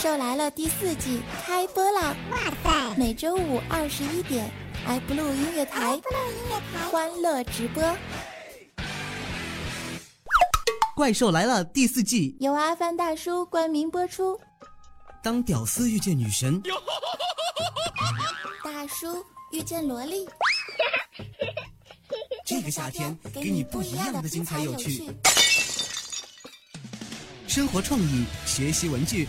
兽来了》第四季开播啦！哇塞，每周五二十一点，iBlue 音乐台，欢乐直播。《怪兽来了》第四季由阿凡大叔冠名播出。当屌丝遇见女神，大叔遇见萝莉，这个夏天给你不一样的精彩有趣。生活创意，学习文具，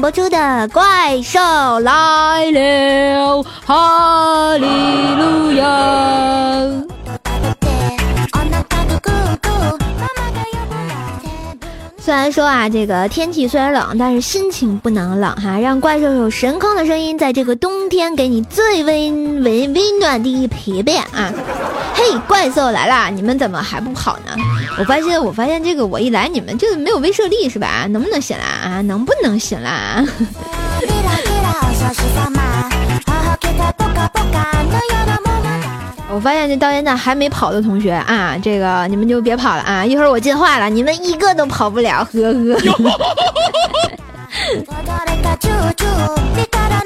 播出的《怪兽来了》，哈利路亚。虽然说啊，这个天气虽然冷，但是心情不能冷哈。让怪兽有神坑的声音，在这个冬天给你最温温温暖的陪伴啊！嘿，怪兽来啦，你们怎么还不跑呢？我发现，我发现这个我一来，你们就没有威慑力是吧？能不能醒啦？啊，能不能醒啦？我发现这到现在还没跑的同学啊，这个你们就别跑了啊！一会儿我进化了，你们一个都跑不了，呵呵。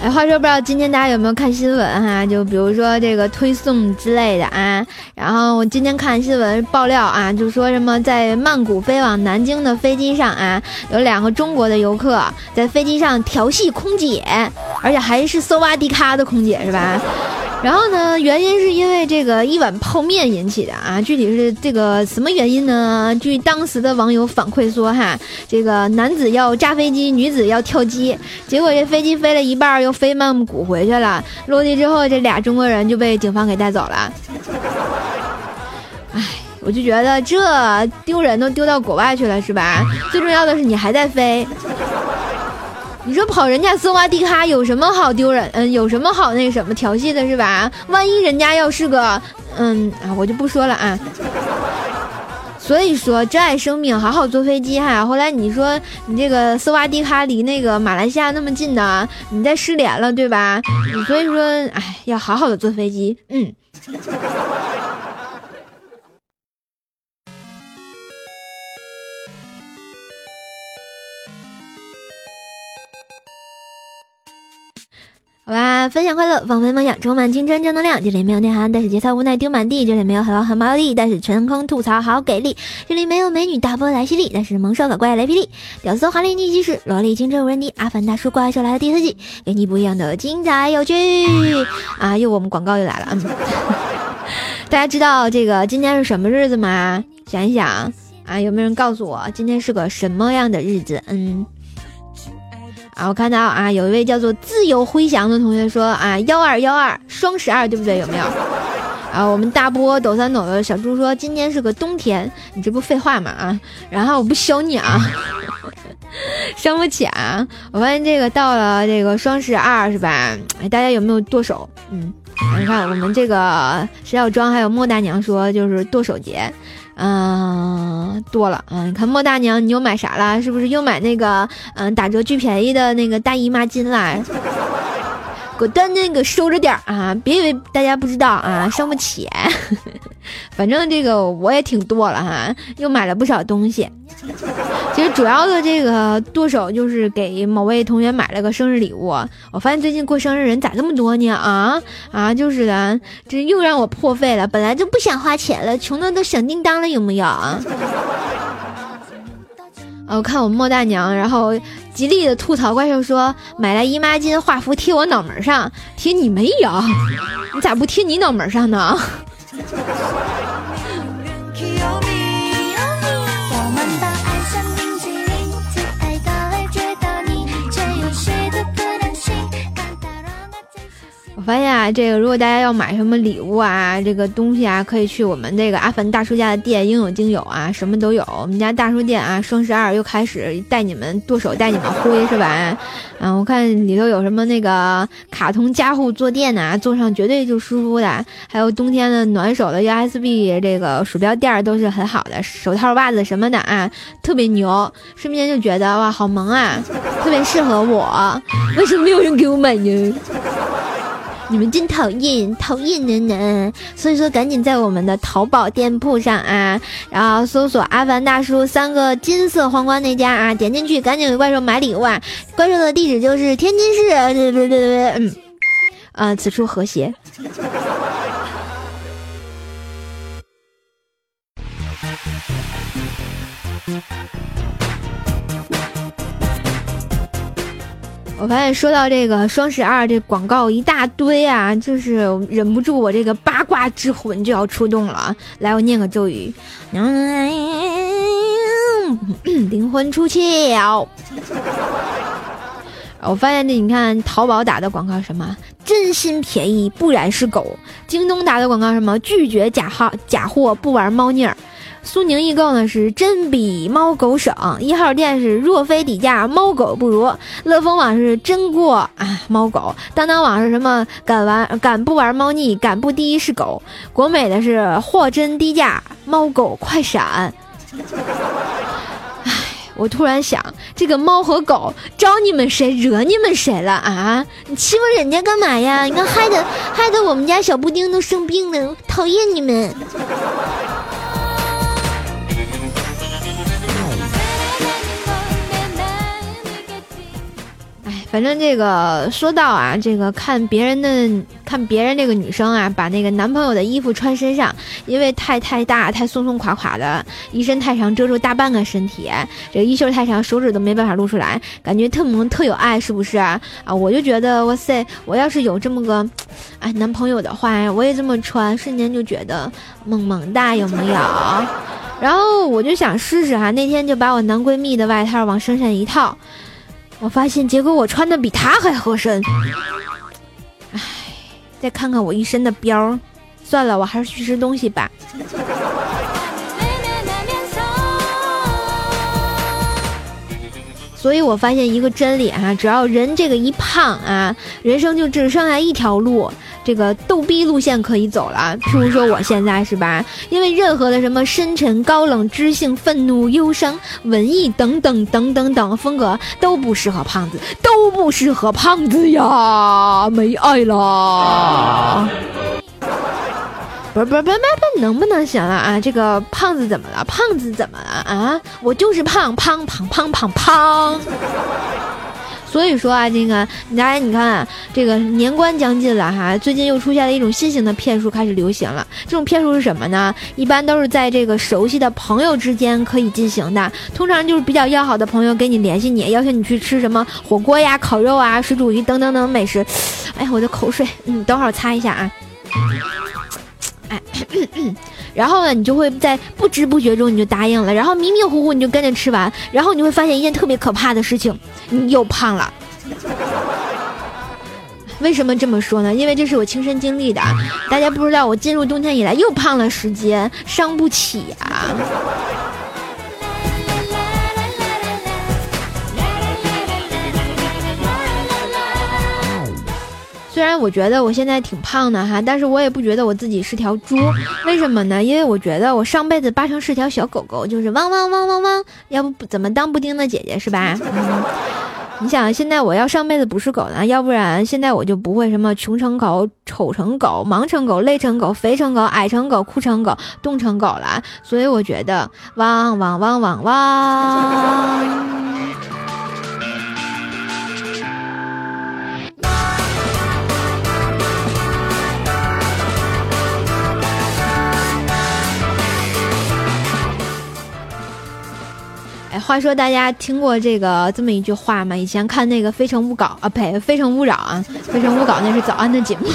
哎，话说不知道今天大家有没有看新闻哈？就比如说这个推送之类的啊。然后我今天看新闻爆料啊，就说什么在曼谷飞往南京的飞机上啊，有两个中国的游客在飞机上调戏空姐，而且还是搜挖迪卡的空姐是吧？然后呢？原因是因为这个一碗泡面引起的啊！具体是这个什么原因呢？据当时的网友反馈说，哈，这个男子要炸飞机，女子要跳机，结果这飞机飞了一半又飞曼谷回去了。落地之后，这俩中国人就被警方给带走了。哎，我就觉得这丢人都丢到国外去了，是吧？最重要的是你还在飞。你说跑人家斯瓦迪卡有什么好丢人？嗯，有什么好那什么调戏的是吧？万一人家要是个……嗯啊，我就不说了啊。所以说，珍爱生命，好好坐飞机哈。后来你说你这个斯瓦迪卡离那个马来西亚那么近呢，你再失联了对吧？所以说，哎，要好好的坐飞机。嗯。好吧，分享快乐，放飞梦想，充满青春正能量。这里没有内涵，但是节操无奈丢满地。这里没有海王很毛力，但是全坑吐槽好给力。这里没有美女大波来犀利，但是萌兽搞怪雷霹雳。屌丝华丽逆袭时，萝莉青春无人敌。阿凡大叔怪兽来了第四季，给你不一样的精彩有趣 啊！又我们广告又来了。大家知道这个今天是什么日子吗？想一想啊，有没有人告诉我今天是个什么样的日子？嗯。啊，我看到啊，有一位叫做自由飞翔的同学说啊，幺二幺二双十二，对不对？有没有？啊，我们大波抖三抖的小猪说今天是个冬天，你这不废话吗？啊，然后我不削你啊，伤不起啊。我发现这个到了这个双十二是吧？哎，大家有没有剁手？嗯，你看我们这个石小庄还有莫大娘说就是剁手节。嗯，多了啊！你看莫大娘，你又买啥了？是不是又买那个嗯打折巨便宜的那个大姨妈巾啦？果断那个收着点啊！别以为大家不知道啊，伤不起。反正这个我也挺多了哈，又买了不少东西。其实主要的这个剁手就是给某位同学买了个生日礼物。我发现最近过生日人咋这么多呢？啊啊，就是的，这又让我破费了。本来就不想花钱了，穷的都响叮当了，有没有啊？我看我莫大娘，然后极力的吐槽怪兽说买来姨妈巾画符贴我脑门上，贴你没有？你咋不贴你脑门上呢？发现啊，这个如果大家要买什么礼物啊，这个东西啊，可以去我们这个阿凡大叔家的店，应有尽有啊，什么都有。我们家大叔店啊，双十二又开始带你们剁手，带你们挥，是吧？啊，我看里头有什么那个卡通家护坐垫呐，坐上绝对就舒服的，还有冬天的暖手的 USB 这个鼠标垫都是很好的，手套、袜子什么的啊，特别牛。瞬间就觉得哇，好萌啊，特别适合我。为什么没有人给我买呢？你们真讨厌，讨厌人呢。所以说，赶紧在我们的淘宝店铺上啊，然后搜索“阿凡大叔”三个金色皇冠那家啊，点进去，赶紧给怪兽买礼物啊！怪兽的地址就是天津市，对对对对，嗯，啊，此处和谐。我发现说到这个双十二，这广告一大堆啊，就是忍不住我这个八卦之魂就要出动了。来，我念个咒语，灵魂出窍。我发现这，你看淘宝打的广告什么，真心便宜，不然是狗；京东打的广告什么，拒绝假号假货，不玩猫腻儿。苏宁易购呢是真比猫狗省，一号店是若非底价猫狗不如，乐蜂网是真过啊猫狗，当当网是什么敢玩敢不玩猫腻，敢不第一是狗，国美的是货真低价猫狗快闪。唉，我突然想，这个猫和狗招你们谁惹你们谁了啊？你欺负人家干嘛呀？你看害得害得我们家小布丁都生病了，讨厌你们。反正这个说到啊，这个看别人的看别人这个女生啊，把那个男朋友的衣服穿身上，因为太太大太松松垮垮的，衣身太长遮住大半个身体，这个衣袖太长手指都没办法露出来，感觉特萌特有爱，是不是啊？我就觉得哇塞，我要是有这么个哎男朋友的话，我也这么穿，瞬间就觉得萌萌哒，有没有？然后我就想试试哈，那天就把我男闺蜜的外套往身上一套。我发现，结果我穿的比他还合身。唉，再看看我一身的膘，算了，我还是去吃东西吧。所以我发现一个真理啊，只要人这个一胖啊，人生就只剩下一条路。这个逗逼路线可以走了，譬如说我现在是吧？因为任何的什么深沉、高冷、知性、愤怒、忧伤、文艺等等等等等风格都不适合胖子，都不适合胖子呀，没爱了。不是不是不是不能不能行了啊？这个胖子怎么了？胖子怎么了啊？我就是胖胖胖胖胖胖。所以说啊，这个大家你看，这个年关将近了哈，最近又出现了一种新型的骗术开始流行了。这种骗术是什么呢？一般都是在这个熟悉的朋友之间可以进行的，通常就是比较要好的朋友给你联系你，邀请你去吃什么火锅呀、烤肉啊、水煮鱼等等等美食。哎，我的口水，嗯，等会儿擦一下啊。哎。然后呢，你就会在不知不觉中你就答应了，然后迷迷糊糊你就跟着吃完，然后你会发现一件特别可怕的事情，你又胖了。为什么这么说呢？因为这是我亲身经历的，大家不知道我进入冬天以来又胖了十斤，伤不起啊。虽然我觉得我现在挺胖的哈，但是我也不觉得我自己是条猪。为什么呢？因为我觉得我上辈子八成是条小狗狗，就是汪汪汪汪汪，要不怎么当布丁的姐姐是吧？你想现在我要上辈子不是狗呢，要不然现在我就不会什么穷成狗、丑成狗、忙成狗、累成狗、肥成狗、矮成狗、哭成狗、冻成狗了。所以我觉得汪汪汪汪汪。话说大家听过这个这么一句话吗？以前看那个《非诚勿扰》啊，呸，《非诚勿扰》啊，《非诚勿扰》那是早安的节目，《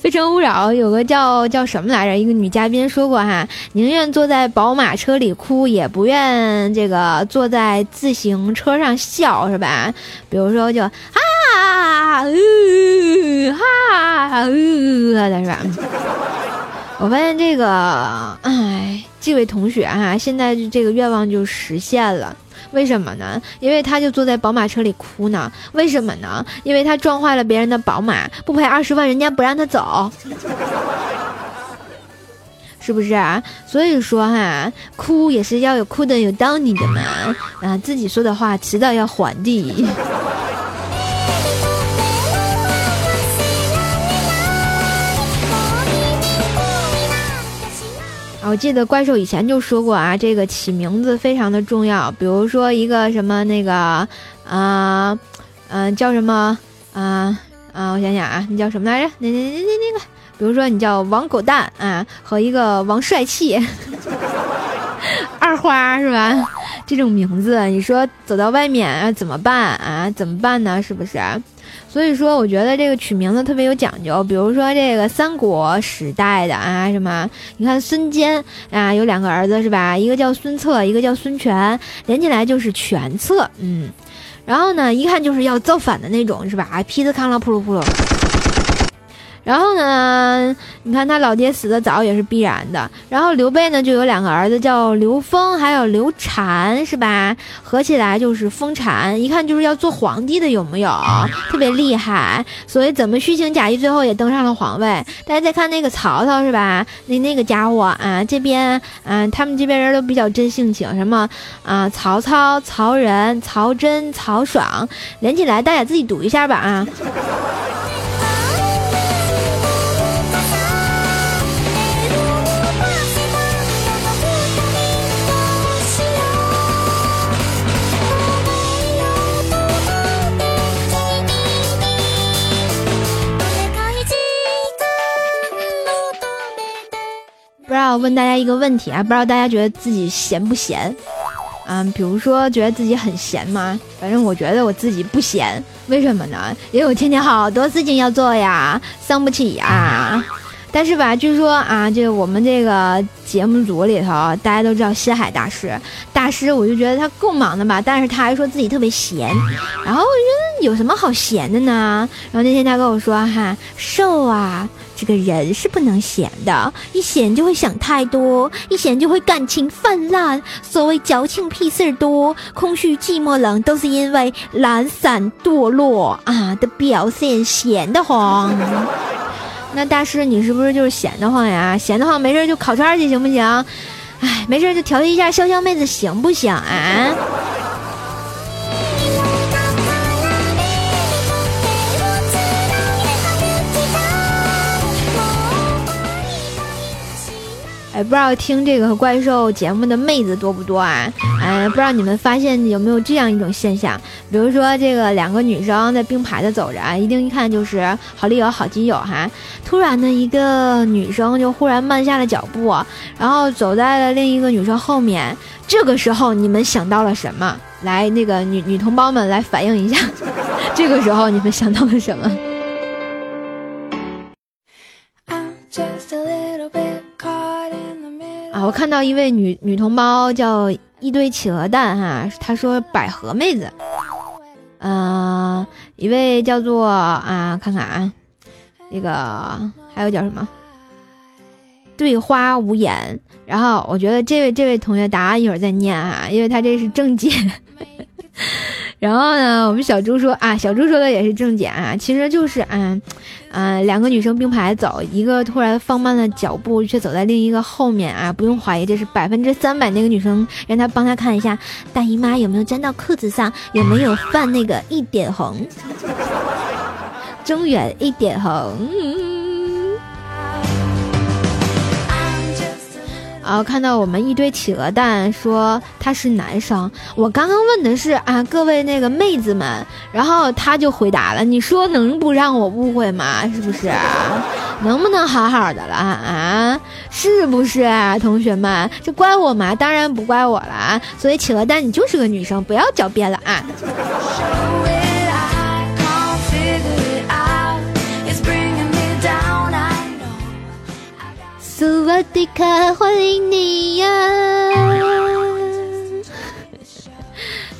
非诚勿扰》有个叫叫什么来着？一个女嘉宾说过哈，宁愿坐在宝马车里哭，也不愿这个坐在自行车上笑，是吧？比如说就啊哈哈的是吧？我发现这个，哎，这位同学哈，现在这个愿望就实现了。为什么呢？因为他就坐在宝马车里哭呢。为什么呢？因为他撞坏了别人的宝马，不赔二十万，人家不让他走，是不是啊？所以说哈，哭也是要有哭的有道理的嘛。啊，自己说的话迟早要还的。我记得怪兽以前就说过啊，这个起名字非常的重要。比如说一个什么那个啊，嗯，叫什么啊啊？我想想啊，你叫什么来着？那那那那那个，比如说你叫王狗蛋啊，和一个王帅气，二花是吧？这种名字，你说走到外面啊怎么办啊？怎么办呢？是不是？所以说，我觉得这个取名字特别有讲究。比如说这个三国时代的啊，什么？你看孙坚啊，有两个儿子是吧？一个叫孙策，一个叫孙权，连起来就是权策。嗯，然后呢，一看就是要造反的那种是吧？啊劈子康了扑噜扑噜。然后呢，你看他老爹死的早也是必然的。然后刘备呢就有两个儿子，叫刘封还有刘禅，是吧？合起来就是封禅，一看就是要做皇帝的，有没有？特别厉害。所以怎么虚情假意，最后也登上了皇位。大家再看那个曹操，是吧？那那个家伙啊，这边啊，他们这边人都比较真性情，什么啊？曹操、曹仁、曹真、曹爽，连起来大家自己读一下吧啊。问大家一个问题啊，不知道大家觉得自己闲不闲？嗯，比如说觉得自己很闲吗？反正我觉得我自己不闲，为什么呢？因为我天天好多事情要做呀，伤不起呀。但是吧，据说啊，这个我们这个节目组里头，大家都知道西海大师，大师我就觉得他够忙的吧，但是他还说自己特别闲。然后我觉得有什么好闲的呢？然后那天他跟我说哈，瘦啊。这个人是不能闲的，一闲就会想太多，一闲就会感情泛滥。所谓矫情屁事儿多，空虚寂寞冷，都是因为懒散堕落啊的表现。闲得慌，那大师你是不是就是闲得慌呀？闲得慌没事就烤串去行不行？哎，没事就调戏一下潇潇妹子行不行啊？不知道听这个怪兽节目的妹子多不多啊？哎，不知道你们发现有没有这样一种现象？比如说这个两个女生在并排的走着，一定一看就是好丽友好基友哈。突然呢，一个女生就忽然慢下了脚步，然后走在了另一个女生后面。这个时候你们想到了什么？来，那个女女同胞们来反映一下，这个时候你们想到了什么？我看到一位女女同胞叫一堆企鹅蛋哈，她说百合妹子，嗯，一位叫做啊，看看啊，那个还有叫什么？对花无言。然后我觉得这位这位同学答案一会儿再念啊，因为他这是正解。然后呢，我们小猪说啊，小猪说的也是正解啊，其实就是嗯，啊，两个女生并排走，一个突然放慢了脚步，却走在另一个后面啊，不用怀疑，这是百分之三百那个女生让她帮她看一下大姨妈有没有粘到裤子上，有没有泛那个一点红，中远一点红。嗯然后看到我们一堆企鹅蛋说他是男生，我刚刚问的是啊各位那个妹子们，然后他就回答了，你说能不让我误会吗？是不是？能不能好好的了啊？是不是啊，同学们？这怪我吗？当然不怪我了啊！所以企鹅蛋，你就是个女生，不要狡辩了啊！迪卡，欢迎你呀！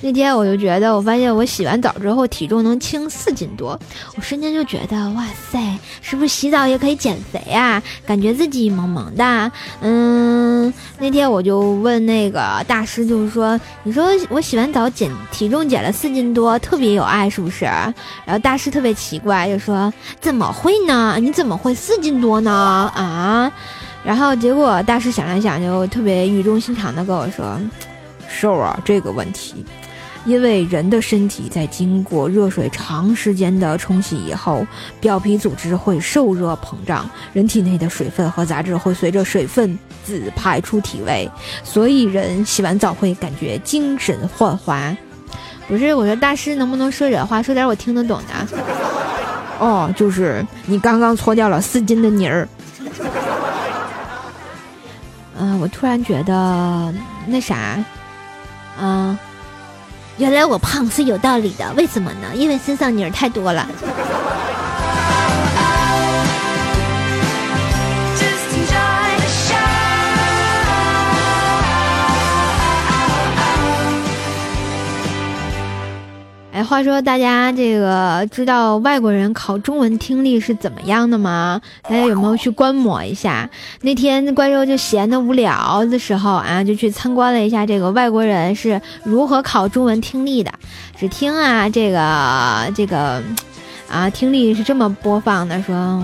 那天我就觉得，我发现我洗完澡之后体重能轻四斤多，我瞬间就觉得，哇塞，是不是洗澡也可以减肥啊？感觉自己萌萌的。嗯，那天我就问那个大师，就是说，你说我洗完澡减体重减了四斤多，特别有爱是不是？然后大师特别奇怪，就说怎么会呢？你怎么会四斤多呢？啊？然后结果大师想了想，就特别语重心长的跟我说，瘦啊，这个问题。因为人的身体在经过热水长时间的冲洗以后，表皮组织会受热膨胀，人体内的水分和杂质会随着水分子排出体外，所以人洗完澡会感觉精神焕发。不是，我说大师能不能说点话，说点我听得懂的？哦，就是你刚刚搓掉了四斤的泥儿。突然觉得那啥，嗯。原来我胖是有道理的，为什么呢？因为身上泥儿太多了。哎，话说大家这个知道外国人考中文听力是怎么样的吗？大家有没有去观摩一下？那天怪兽就闲的无聊的时候啊，就去参观了一下这个外国人是如何考中文听力的。只听啊，这个这个，啊，听力是这么播放的，说。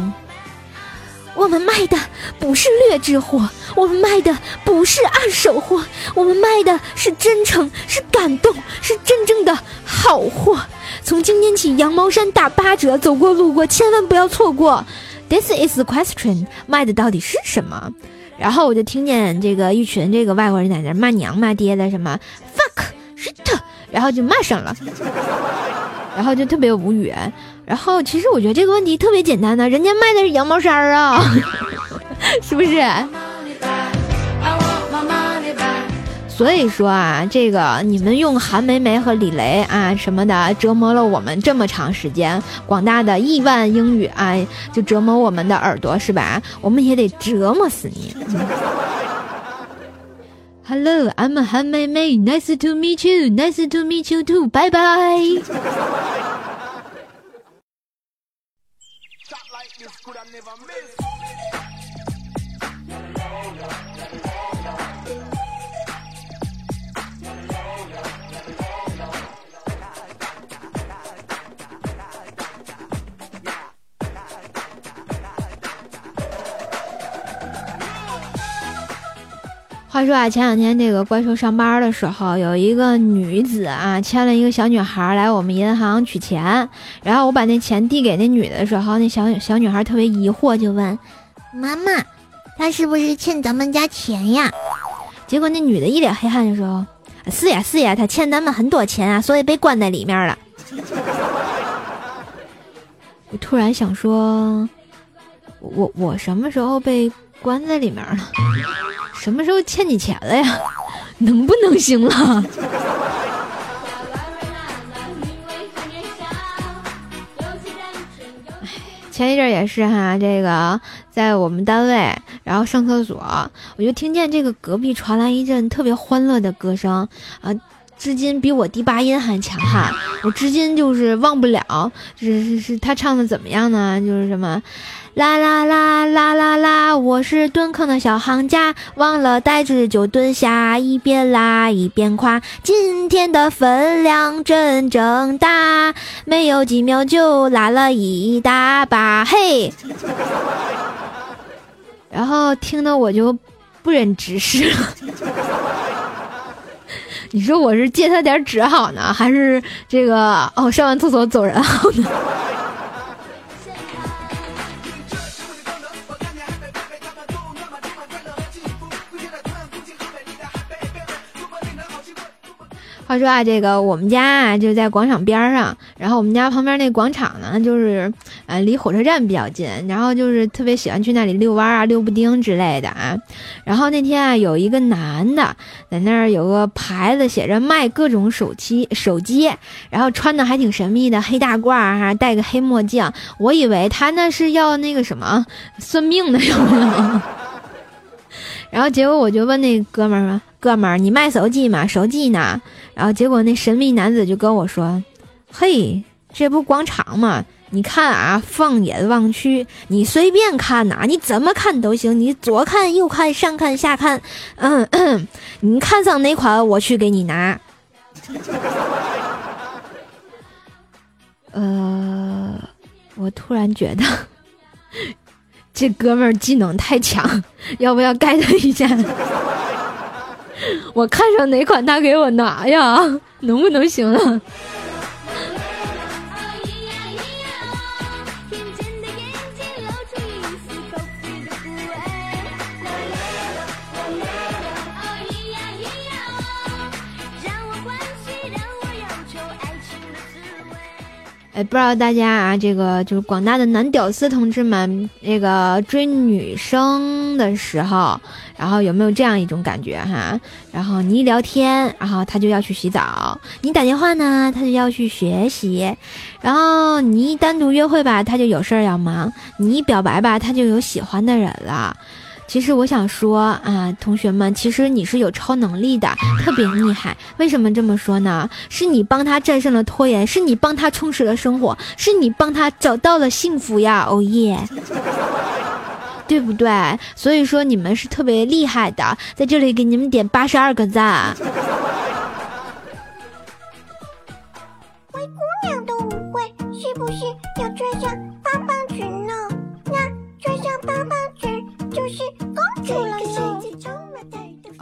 我们卖的不是劣质货，我们卖的不是二手货，我们卖的是真诚，是感动，是真正的好货。从今天起，羊毛衫打八折，走过路过千万不要错过。This is the question，卖的到底是什么？然后我就听见这个一群这个外国人在那骂娘骂爹的，什么 fuck shit，然后就骂上了，然后就特别无语。然后，其实我觉得这个问题特别简单呢，人家卖的是羊毛衫儿啊，是不是？所以说啊，这个你们用韩梅梅和李雷啊什么的折磨了我们这么长时间，广大的亿万英语啊，就折磨我们的耳朵是吧？我们也得折磨死你。Hello，I'm 韩梅梅，Nice to meet you，Nice to meet you too，Bye bye。话说啊，前两天这个怪兽上班的时候，有一个女子啊牵了一个小女孩来我们银行取钱，然后我把那钱递给那女的时候，那小小女孩特别疑惑，就问妈妈：“她是不是欠咱们家钱呀？”结果那女的一脸黑汗就说：“是呀是呀，她欠咱们很多钱啊，所以被关在里面了。”我突然想说，我我什么时候被关在里面了？什么时候欠你钱了呀？能不能行了？前一阵也是哈，这个在我们单位，然后上厕所，我就听见这个隔壁传来一阵特别欢乐的歌声啊，至今比我第八音还强悍，我至今就是忘不了，是是是，他唱的怎么样呢？就是什么。啦啦啦啦啦啦！我是蹲坑的小行家，忘了带纸就蹲下，一边拉一边夸。今天的分量真正大，没有几秒就拉了一大把。嘿，然后听得我就不忍直视了。你说我是借他点纸好呢，还是这个哦上完厕所走人好呢？话说啊，这个我们家啊就在广场边上，然后我们家旁边那广场呢，就是呃离火车站比较近，然后就是特别喜欢去那里遛弯啊、溜布丁之类的啊。然后那天啊，有一个男的在那儿有个牌子写着卖各种手机手机，然后穿的还挺神秘的，黑大褂哈，戴个黑墨镜，我以为他那是要那个什么算命的有没有？然后结果我就问那哥们儿说：“哥们儿，你卖手机吗？手机呢？”然后结果那神秘男子就跟我说：“嘿，这不广场吗？你看啊，放眼望去，你随便看呐，你怎么看都行，你左看右看上看下看，嗯，你看上哪款我去给你拿。”呃，我突然觉得。这哥们儿技能太强，要不要盖他一下？我看上哪款他给我拿呀？能不能行啊？哎，不知道大家啊，这个就是广大的男屌丝同志们，那个追女生的时候，然后有没有这样一种感觉哈？然后你一聊天，然后他就要去洗澡；你打电话呢，他就要去学习；然后你一单独约会吧，他就有事儿要忙；你一表白吧，他就有喜欢的人了。其实我想说啊，同学们，其实你是有超能力的，特别厉害。为什么这么说呢？是你帮他战胜了拖延，是你帮他充实了生活，是你帮他找到了幸福呀！哦耶，对不对？所以说你们是特别厉害的，在这里给你们点八十二个赞。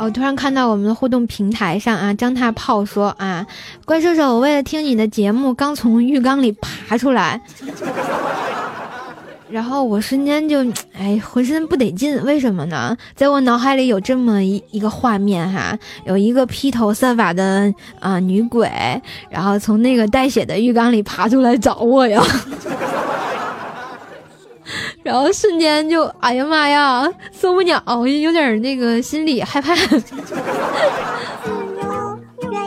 我突然看到我们的互动平台上啊，张大炮说啊，怪兽兽，我为了听你的节目，刚从浴缸里爬出来，然后我瞬间就哎浑身不得劲，为什么呢？在我脑海里有这么一一个画面哈，有一个披头散发的啊女鬼，然后从那个带血的浴缸里爬出来找我呀。然后瞬间就，哎呀妈呀，受不了，有点那个心里害怕。愿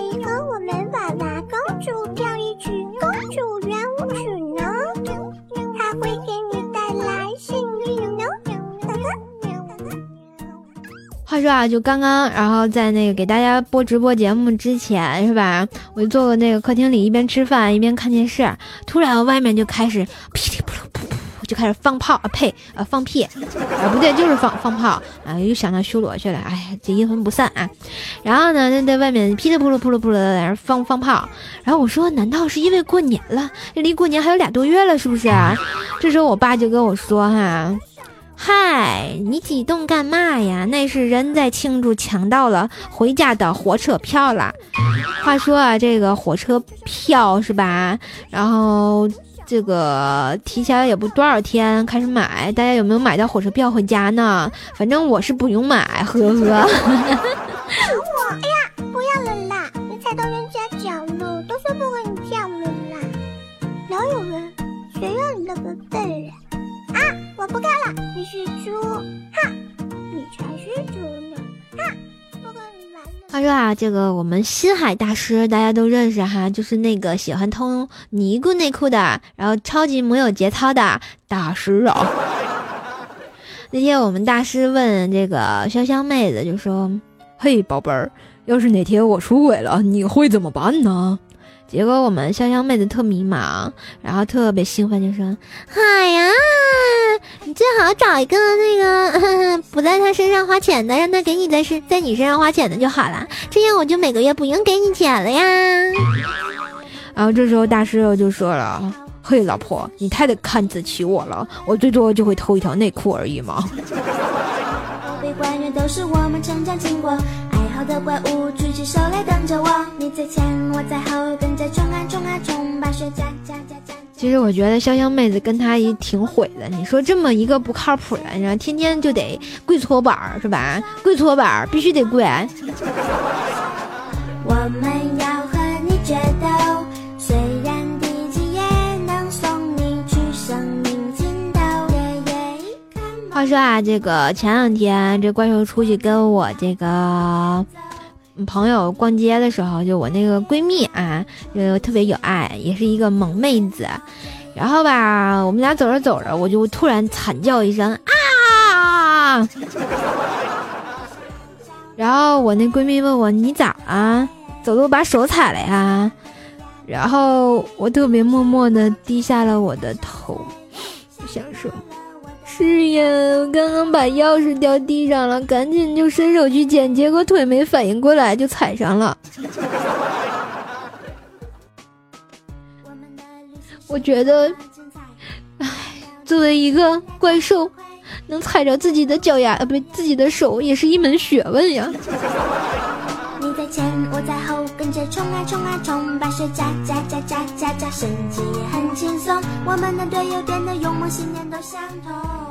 意和我们娃娃公主跳一曲公主圆舞曲呢？它会给你带来幸运呢。话说啊，就刚刚，然后在那个给大家播直播节目之前，是吧？我就坐在那个客厅里，一边吃饭一边看电视，突然外面就开始噼里啪啦。就开始放炮啊呸啊放屁啊不对就是放放炮啊又想到修罗去了哎呀这阴魂不散啊。然后呢在外面噼里扑噜扑噜扑噜的在那放放炮。然后我说难道是因为过年了？这离过年还有俩多月了是不是啊？这时候我爸就跟我说哈嗨你激动干嘛呀？那是人在庆祝抢到了回家的火车票了。话说啊这个火车票是吧？然后。这个提前也不多少天开始买，大家有没有买到火车票回家呢？反正我是不用买，呵呵。我，哎呀，不要了啦！你踩到人家脚了，都说不和你跳了啦。哪有人？谁让你的宝贝啊？我不干了，你是猪，哼，他说啊，这个我们新海大师大家都认识哈，就是那个喜欢偷尼姑内裤的，然后超级没有节操的大师啊。那天我们大师问这个潇湘妹子，就说：“嘿，宝贝儿，要是哪天我出轨了，你会怎么办呢？”结果我们潇潇妹子特迷茫，然后特别兴奋，就说：“嗨呀，你最好找一个那个 不在他身上花钱的，让他给你在身在你身上花钱的就好了，这样我就每个月不用给你钱了呀。”然后这时候大师又就说了：“嘿，老婆，你太得看得起我了，我最多就会偷一条内裤而已嘛。” 好的怪物举起手来等着我，你在前，我在后，跟着冲啊冲啊冲，把雪加加加加。其实我觉得潇湘妹子跟他也挺毁的。你说这么一个不靠谱的，你说天天就得跪搓板儿是吧？跪搓板儿必须得跪。我们话说啊，这个前两天这怪兽出去跟我这个朋友逛街的时候，就我那个闺蜜啊，就特别有爱，也是一个萌妹子。然后吧，我们俩走着走着，我就突然惨叫一声啊！然后我那闺蜜问我你咋了？走路把手踩了呀？然后我特别默默的低下了我的头，不想说。是呀，我刚刚把钥匙掉地上了，赶紧就伸手去捡，结果腿没反应过来就踩上了。我觉得，唉，作为一个怪兽，能踩着自己的脚丫，呃，不，自己的手，也是一门学问呀。你在前，我在后，跟着冲啊冲啊冲，把水加加加加加加，升级也很轻松。我们的队友变得勇猛，信念都相同。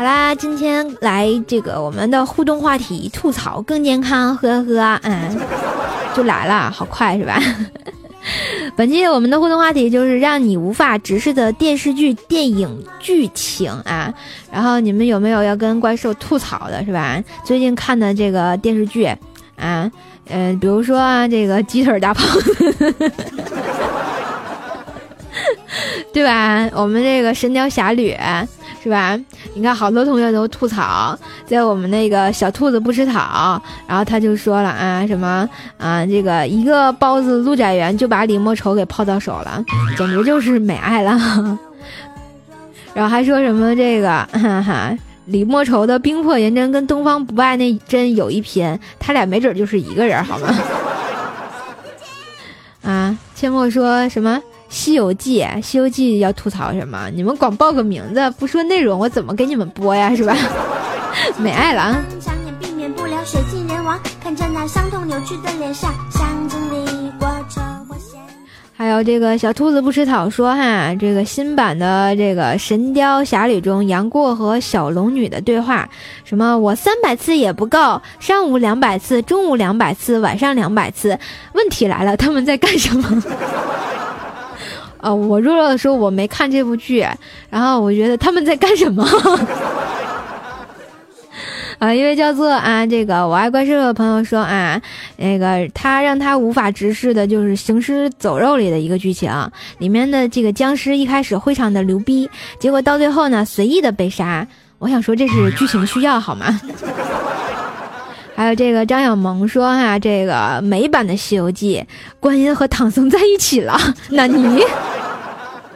好啦，今天来这个我们的互动话题，吐槽更健康，呵呵，嗯，就来了，好快是吧？本期我们的互动话题就是让你无法直视的电视剧、电影剧情啊。然后你们有没有要跟怪兽吐槽的，是吧？最近看的这个电视剧啊，嗯，比如说这个鸡腿大胖，对吧？我们这个神雕侠侣。是吧？你看，好多同学都吐槽，在我们那个小兔子不吃草，然后他就说了啊，什么啊，这个一个包子陆展元就把李莫愁给泡到手了，简直就是美爱了。然后还说什么这个哈哈，李莫愁的冰魄银针跟东方不败那针有一拼，他俩没准就是一个人，好吗？啊，阡陌说什么？《西游记》《西游记》要吐槽什么？你们光报个名字不说内容，我怎么给你们播呀？是吧？美爱了。还有这个小兔子不吃草说哈，这个新版的这个《神雕侠侣》中杨过和小龙女的对话，什么我三百次也不够，上午两百次，中午两百次，晚上两百次。问题来了，他们在干什么？呃，我弱弱的说我没看这部剧，然后我觉得他们在干什么？啊，一位叫做啊这个我爱怪兽的朋友说啊，那个他让他无法直视的就是《行尸走肉》里的一个剧情，里面的这个僵尸一开始非常的牛逼，结果到最后呢随意的被杀。我想说这是剧情需要好吗？还有这个张小萌说哈，这个美版的《西游记》，观音和唐僧在一起了，那你，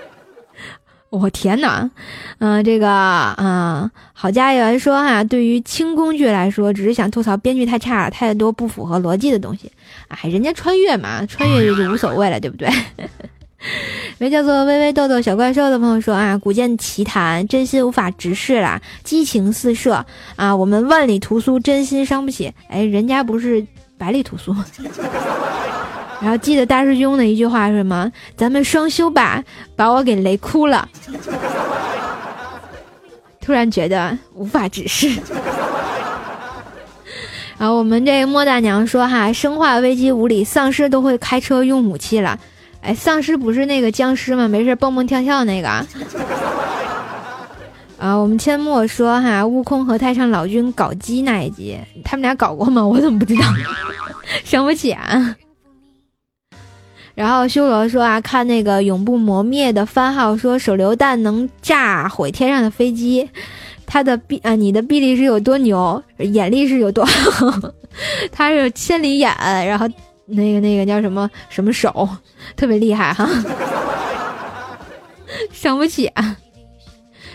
我天哪，嗯，这个啊，郝家园说哈，对于轻工剧来说，只是想吐槽编剧太差了，太多不符合逻辑的东西，哎，人家穿越嘛，穿越就无所谓了，对不对？没叫做微微豆豆小怪兽的朋友说啊，古剑奇谭，真心无法直视啦，激情四射啊！我们万里屠苏，真心伤不起。哎，人家不是百里屠苏。然后记得大师兄的一句话是什么？咱们双修吧，把我给雷哭了。突然觉得无法直视。然 后我们这莫大娘说哈，生化危机五里丧尸都会开车用武器了。哎，丧尸不是那个僵尸吗？没事蹦蹦跳跳那个。啊，我们阡陌说哈，悟空和太上老君搞基那一集，他们俩搞过吗？我怎么不知道？想不起啊。然后修罗说啊，看那个永不磨灭的番号说手榴弹能炸毁天上的飞机，他的臂啊，你的臂力是有多牛，眼力是有多好？他是千里眼，然后。那个那个叫什么什么手，特别厉害哈，伤不起啊！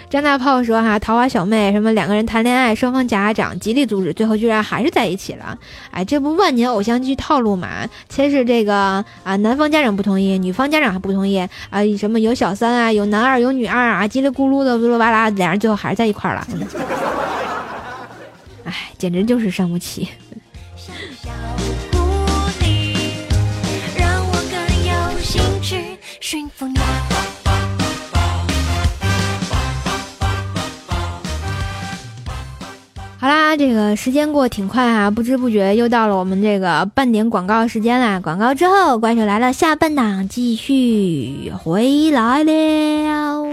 张大炮说哈，桃花小妹什么两个人谈恋爱，双方家长极力阻止，最后居然还是在一起了。哎，这不万年偶像剧套路嘛？先是这个啊，男方家长不同意，女方家长还不同意啊，什么有小三啊，有男二有女二啊，叽里咕噜的噜噜哇啦，两人最后还是在一块了。哎，简直就是伤不起。好啦，这个时间过挺快啊，不知不觉又到了我们这个半点广告时间啦。广告之后，怪兽来了，下半档继续回来了。